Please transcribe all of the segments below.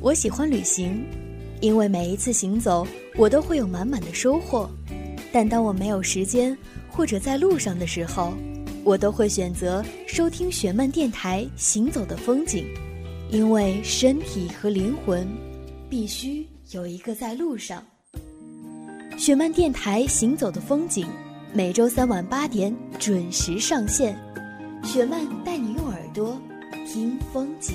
我喜欢旅行，因为每一次行走，我都会有满满的收获。但当我没有时间或者在路上的时候，我都会选择收听雪漫电台《行走的风景》，因为身体和灵魂必须有一个在路上。雪漫电台《行走的风景》每周三晚八点准时上线，雪漫带你用耳朵听风景。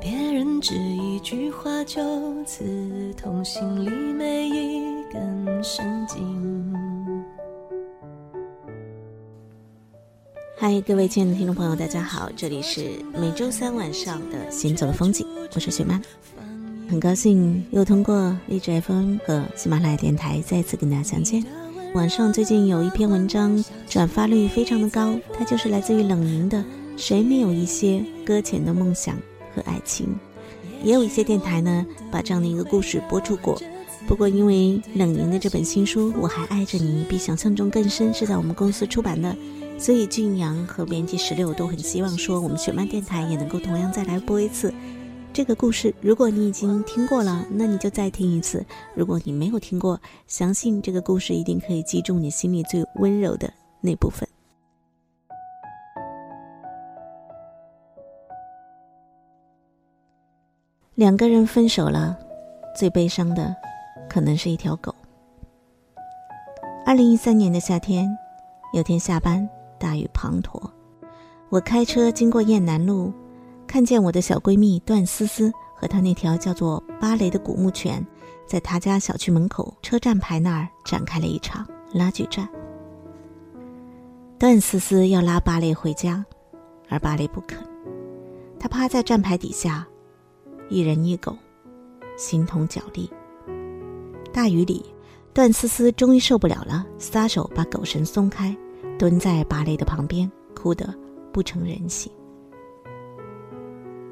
别人只一句话就刺痛心里每一根神经。嗨，各位亲爱的听众朋友，大家好，这里是每周三晚上的《行走的风景》，我是雪曼，很高兴又通过荔枝 FM 和喜马拉雅电台再次跟大家相见。网上最近有一篇文章转发率非常的高，它就是来自于冷凝的《谁没有一些搁浅的梦想》。和爱情，也有一些电台呢，把这样的一个故事播出过。不过，因为冷凝的这本新书《我还爱着你》比想象中更深，是在我们公司出版的，所以俊阳和编辑石榴都很希望说，我们雪漫电台也能够同样再来播一次这个故事。如果你已经听过了，那你就再听一次；如果你没有听过，相信这个故事一定可以击中你心里最温柔的那部分。两个人分手了，最悲伤的可能是一条狗。二零一三年的夏天，有天下班，大雨滂沱，我开车经过雁南路，看见我的小闺蜜段思思和她那条叫做芭蕾的古牧犬，在她家小区门口车站牌那儿展开了一场拉锯战。段思思要拉芭蕾回家，而芭蕾不肯，她趴在站牌底下。一人一狗，形同脚力。大雨里，段思思终于受不了了，撒手把狗绳松开，蹲在芭蕾的旁边，哭得不成人形。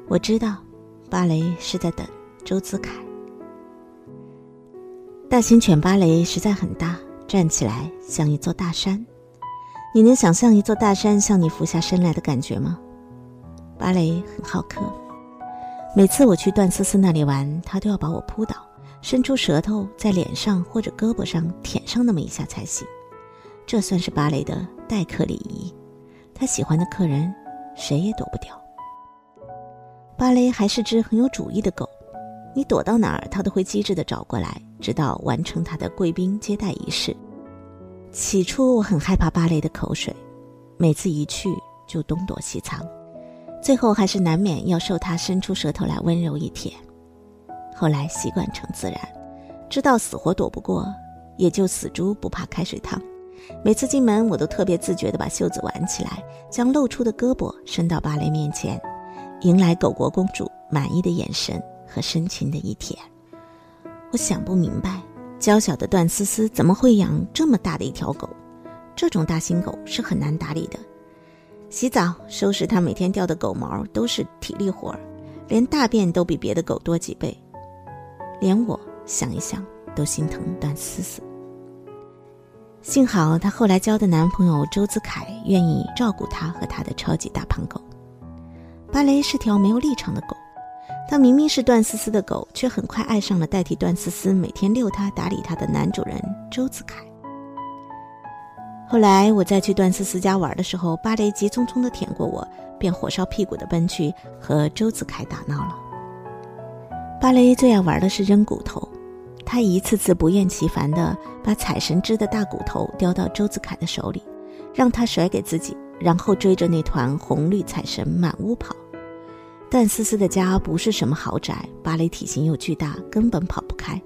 我知道，芭蕾是在等周子凯。大型犬芭蕾实在很大，站起来像一座大山。你能想象一座大山向你俯下身来的感觉吗？芭蕾很好客。每次我去段思思那里玩，她都要把我扑倒，伸出舌头在脸上或者胳膊上舔上那么一下才行。这算是芭蕾的待客礼仪。他喜欢的客人，谁也躲不掉。芭蕾还是只很有主意的狗，你躲到哪儿，它都会机智地找过来，直到完成它的贵宾接待仪式。起初我很害怕芭蕾的口水，每次一去就东躲西藏。最后还是难免要受他伸出舌头来温柔一舔，后来习惯成自然，知道死活躲不过，也就死猪不怕开水烫。每次进门，我都特别自觉地把袖子挽起来，将露出的胳膊伸到芭蕾面前，迎来狗国公主满意的眼神和深情的一舔。我想不明白，娇小的段思思怎么会养这么大的一条狗？这种大型狗是很难打理的。洗澡、收拾它每天掉的狗毛都是体力活儿，连大便都比别的狗多几倍，连我想一想都心疼段思思。幸好她后来交的男朋友周子凯愿意照顾她和她的超级大胖狗。芭蕾是条没有立场的狗，它明明是段思思的狗，却很快爱上了代替段思思每天遛它、打理它的男主人周子凯。后来我再去段思思家玩的时候，芭蕾急匆匆地舔过我，便火烧屁股地奔去和周子凯打闹了。芭蕾最爱玩的是扔骨头，他一次次不厌其烦地把彩绳织的大骨头叼到周子凯的手里，让他甩给自己，然后追着那团红绿彩绳满屋跑。段思思的家不是什么豪宅，芭蕾体型又巨大，根本跑不开，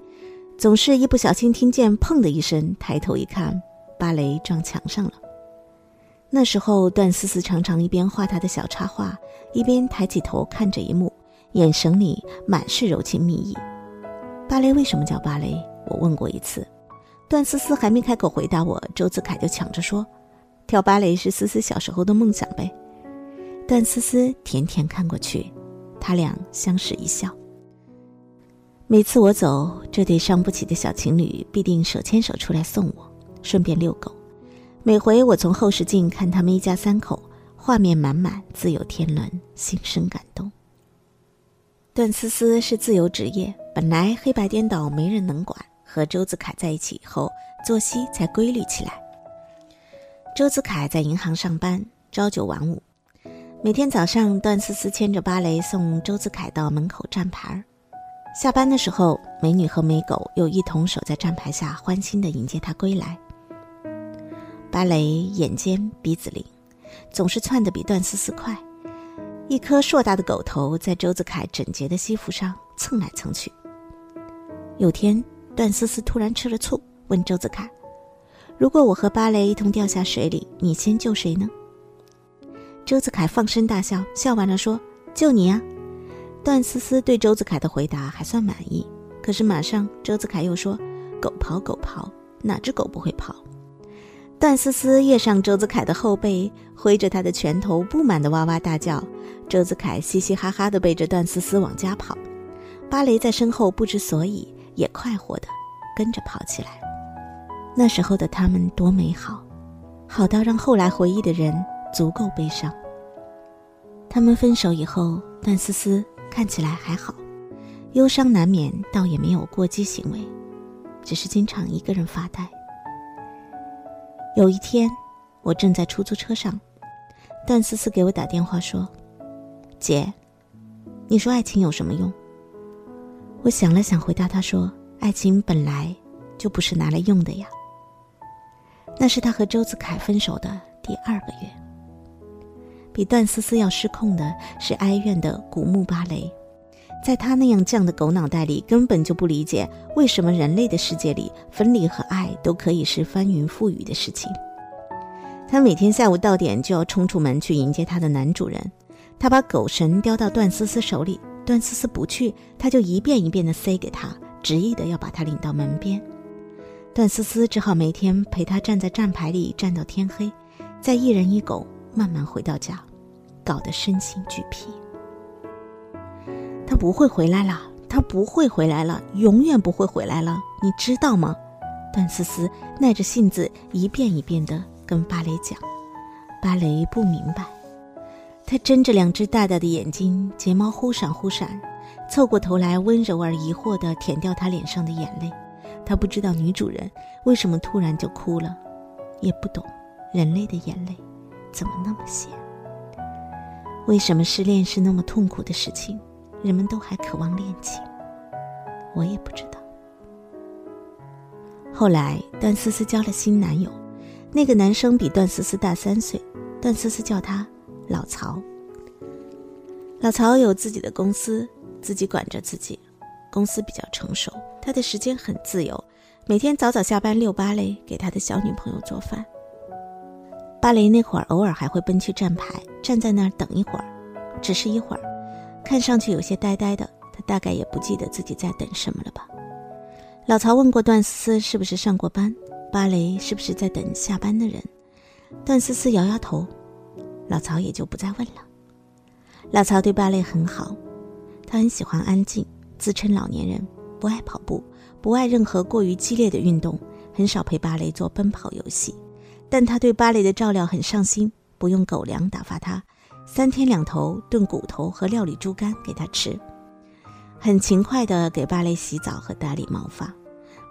总是一不小心听见“砰”的一声，抬头一看，芭蕾撞墙上了。那时候，段思思常常一边画她的小插画，一边抬起头看着一幕，眼神里满是柔情蜜意。芭蕾为什么叫芭蕾？我问过一次，段思思还没开口回答我，周子凯就抢着说：“跳芭蕾是思思小时候的梦想呗。”段思思甜甜看过去。他俩相视一笑。每次我走，这对伤不起的小情侣必定手牵手出来送我，顺便遛狗。每回我从后视镜看他们一家三口，画面满满，自有天伦，心生感动。段思思是自由职业，本来黑白颠倒，没人能管。和周子凯在一起以后，作息才规律起来。周子凯在银行上班，朝九晚五。每天早上，段思思牵着芭蕾送周子凯到门口站牌儿下班的时候，美女和美狗又一同守在站牌下，欢欣地迎接他归来。芭蕾眼尖鼻子灵，总是窜得比段思思快。一颗硕大的狗头在周子凯整洁的西服上蹭来蹭去。有天，段思思突然吃了醋，问周子凯：“如果我和芭蕾一同掉下水里，你先救谁呢？”周子凯放声大笑，笑完了说：“救你呀。”段思思对周子凯的回答还算满意，可是马上周子凯又说：“狗刨狗刨，哪只狗不会刨？”段思思跃上周子凯的后背，挥着他的拳头，不满的哇哇大叫。周子凯嘻嘻哈哈的背着段思思往家跑，芭蕾在身后不知所以，也快活的跟着跑起来。那时候的他们多美好，好到让后来回忆的人。足够悲伤。他们分手以后，段思思看起来还好，忧伤难免，倒也没有过激行为，只是经常一个人发呆。有一天，我正在出租车上，段思思给我打电话说：“姐，你说爱情有什么用？”我想了想，回答她说：“爱情本来就不是拿来用的呀。”那是他和周子凯分手的第二个月。比段思思要失控的是哀怨的古墓芭蕾，在他那样犟的狗脑袋里，根本就不理解为什么人类的世界里分离和爱都可以是翻云覆雨的事情。他每天下午到点就要冲出门去迎接他的男主人，他把狗绳叼到段思思手里，段思思不去，他就一遍一遍地塞给他，执意的要把他领到门边。段思思只好每天陪他站在站牌里站到天黑，再一人一狗慢慢回到家。搞得身心俱疲。他不会回来了，他不会回来了，永远不会回来了，你知道吗？段思思耐着性子一遍一遍地跟芭蕾讲，芭蕾不明白。他睁着两只大大的眼睛，睫毛忽闪忽闪，凑过头来温柔而疑惑地舔掉他脸上的眼泪。他不知道女主人为什么突然就哭了，也不懂人类的眼泪怎么那么咸。为什么失恋是那么痛苦的事情？人们都还渴望恋情，我也不知道。后来，段思思交了新男友，那个男生比段思思大三岁，段思思叫他老曹。老曹有自己的公司，自己管着自己，公司比较成熟，他的时间很自由，每天早早下班遛芭蕾，给他的小女朋友做饭。芭蕾那会儿，偶尔还会奔去站牌，站在那儿等一会儿，只是一会儿，看上去有些呆呆的。他大概也不记得自己在等什么了吧。老曹问过段思思是不是上过班，芭蕾是不是在等下班的人。段思思摇摇头，老曹也就不再问了。老曹对芭蕾很好，他很喜欢安静，自称老年人，不爱跑步，不爱任何过于激烈的运动，很少陪芭蕾做奔跑游戏。但他对芭蕾的照料很上心，不用狗粮打发他，三天两头炖骨头和料理猪肝给他吃，很勤快地给芭蕾洗澡和打理毛发。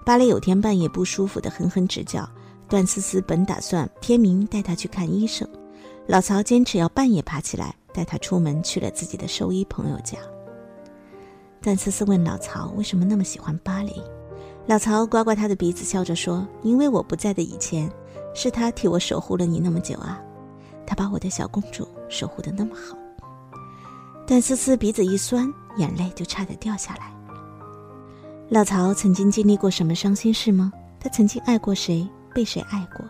芭蕾有天半夜不舒服的哼哼直叫，段思思本打算天明带他去看医生，老曹坚持要半夜爬起来带他出门去了自己的兽医朋友家。段思思问老曹为什么那么喜欢芭蕾，老曹刮刮他的鼻子，笑着说：“因为我不在的以前。”是他替我守护了你那么久啊，他把我的小公主守护的那么好。段思思鼻子一酸，眼泪就差点掉下来。老曹曾经经历过什么伤心事吗？他曾经爱过谁，被谁爱过？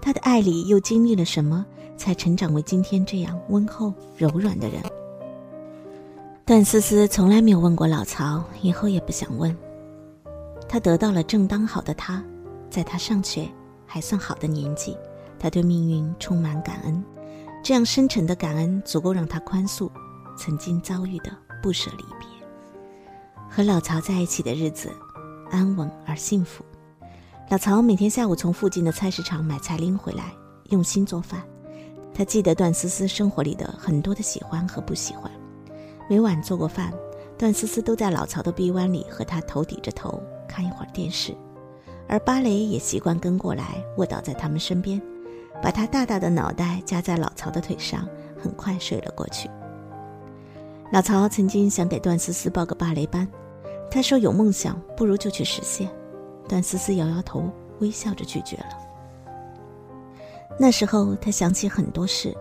他的爱里又经历了什么，才成长为今天这样温厚柔软的人？段思思从来没有问过老曹，以后也不想问。他得到了正当好的他，在他尚且还算好的年纪，他对命运充满感恩。这样深沉的感恩，足够让他宽恕曾经遭遇的不舍离别。和老曹在一起的日子，安稳而幸福。老曹每天下午从附近的菜市场买菜拎回来，用心做饭。他记得段思思生活里的很多的喜欢和不喜欢。每晚做过饭，段思思都在老曹的臂弯里和他头抵着头看一会儿电视，而芭蕾也习惯跟过来卧倒在他们身边，把他大大的脑袋夹在老曹的腿上，很快睡了过去。老曹曾经想给段思思报个芭蕾班，他说有梦想不如就去实现。段思思摇摇头，微笑着拒绝了。那时候他想起很多事，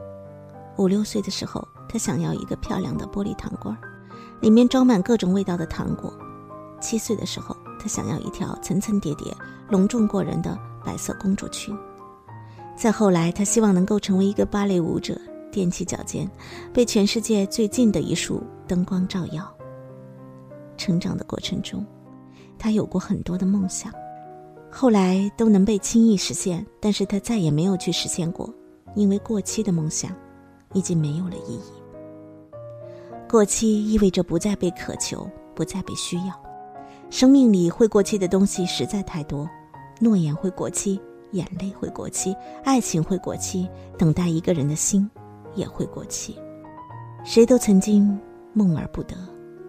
五六岁的时候。他想要一个漂亮的玻璃糖罐，里面装满各种味道的糖果。七岁的时候，他想要一条层层叠叠、隆重过人的白色公主裙。再后来，他希望能够成为一个芭蕾舞者，踮起脚尖，被全世界最近的一束灯光照耀。成长的过程中，他有过很多的梦想，后来都能被轻易实现，但是他再也没有去实现过，因为过期的梦想已经没有了意义。过期意味着不再被渴求，不再被需要。生命里会过期的东西实在太多，诺言会过期，眼泪会过期，爱情会过期，等待一个人的心也会过期。谁都曾经梦而不得，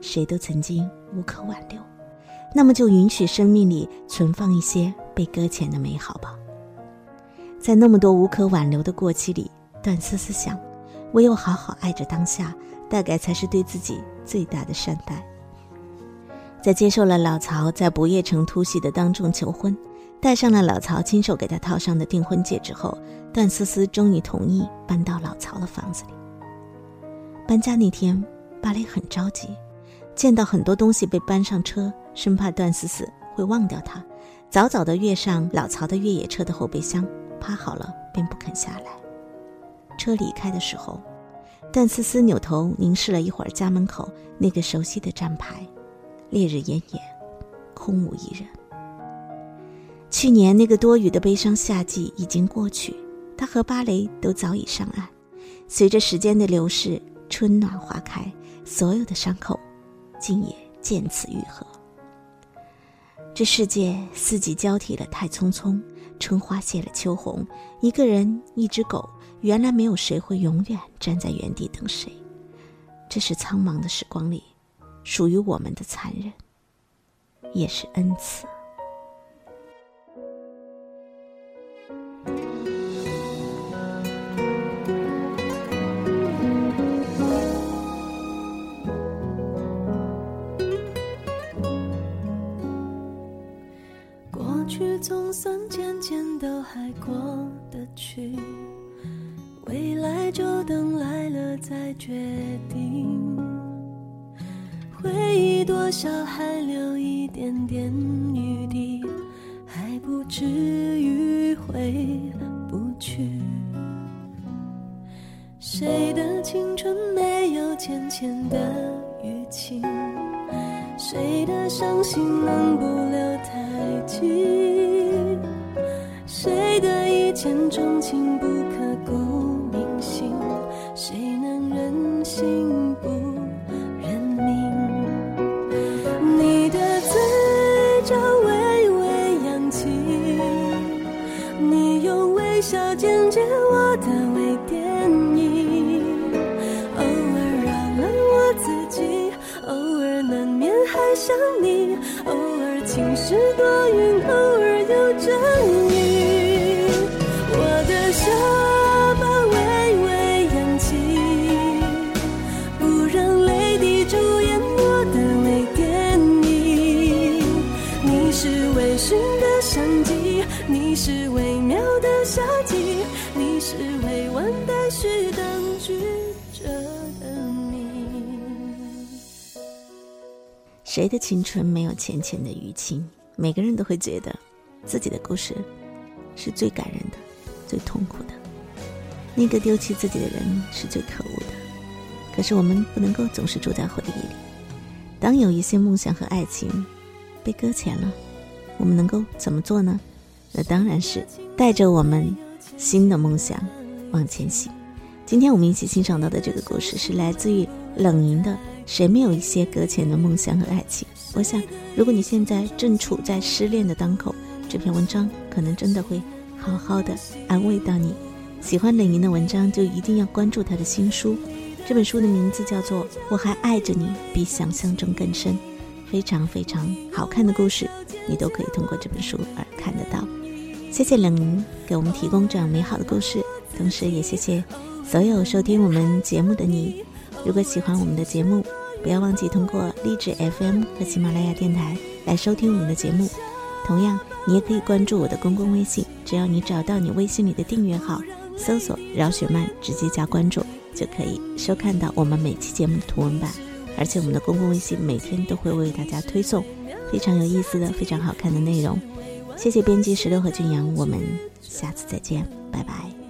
谁都曾经无可挽留。那么就允许生命里存放一些被搁浅的美好吧。在那么多无可挽留的过期里，段思思想，唯有好好爱着当下。大概才是对自己最大的善待。在接受了老曹在不夜城突袭的当众求婚，戴上了老曹亲手给他套上的订婚戒指后，段思思终于同意搬到老曹的房子里。搬家那天，芭蕾很着急，见到很多东西被搬上车，生怕段思思会忘掉他，早早的跃上老曹的越野车的后备箱，趴好了便不肯下来。车离开的时候。段思思扭头凝视了一会儿家门口那个熟悉的站牌，烈日炎炎，空无一人。去年那个多雨的悲伤夏季已经过去，他和芭蕾都早已上岸。随着时间的流逝，春暖花开，所有的伤口，竟也渐次愈合。这世界四季交替了太匆匆，春花谢了秋红，一个人，一只狗。原来没有谁会永远站在原地等谁，这是苍茫的时光里属于我们的残忍，也是恩赐。多少还留一点点余地，还不至于回不去。谁的青春没有浅浅的淤青？谁的伤心能不留太久？谁的一见钟情不是微妙的夏季，你是未完待续等句着的你。谁的青春没有浅浅的淤青？每个人都会觉得，自己的故事是最感人的，最痛苦的。那个丢弃自己的人是最可恶的。可是我们不能够总是住在回忆里。当有一些梦想和爱情被搁浅了，我们能够怎么做呢？那当然是带着我们新的梦想往前行。今天我们一起欣赏到的这个故事是来自于冷莹的《谁没有一些搁浅的梦想和爱情》。我想，如果你现在正处在失恋的当口，这篇文章可能真的会好好的安慰到你。喜欢冷莹的文章，就一定要关注她的新书。这本书的名字叫做《我还爱着你，比想象中更深》，非常非常好看的故事，你都可以通过这本书而看得到。谢谢冷莹给我们提供这样美好的故事，同时也谢谢所有收听我们节目的你。如果喜欢我们的节目，不要忘记通过励志 FM 和喜马拉雅电台来收听我们的节目。同样，你也可以关注我的公共微信，只要你找到你微信里的订阅号，搜索“饶雪漫”，直接加关注。就可以收看到我们每期节目的图文版，而且我们的公共微信每天都会为大家推送非常有意思的、非常好看的内容。谢谢编辑石榴和俊阳，我们下次再见，拜拜。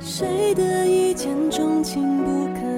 谁的一见钟情不可。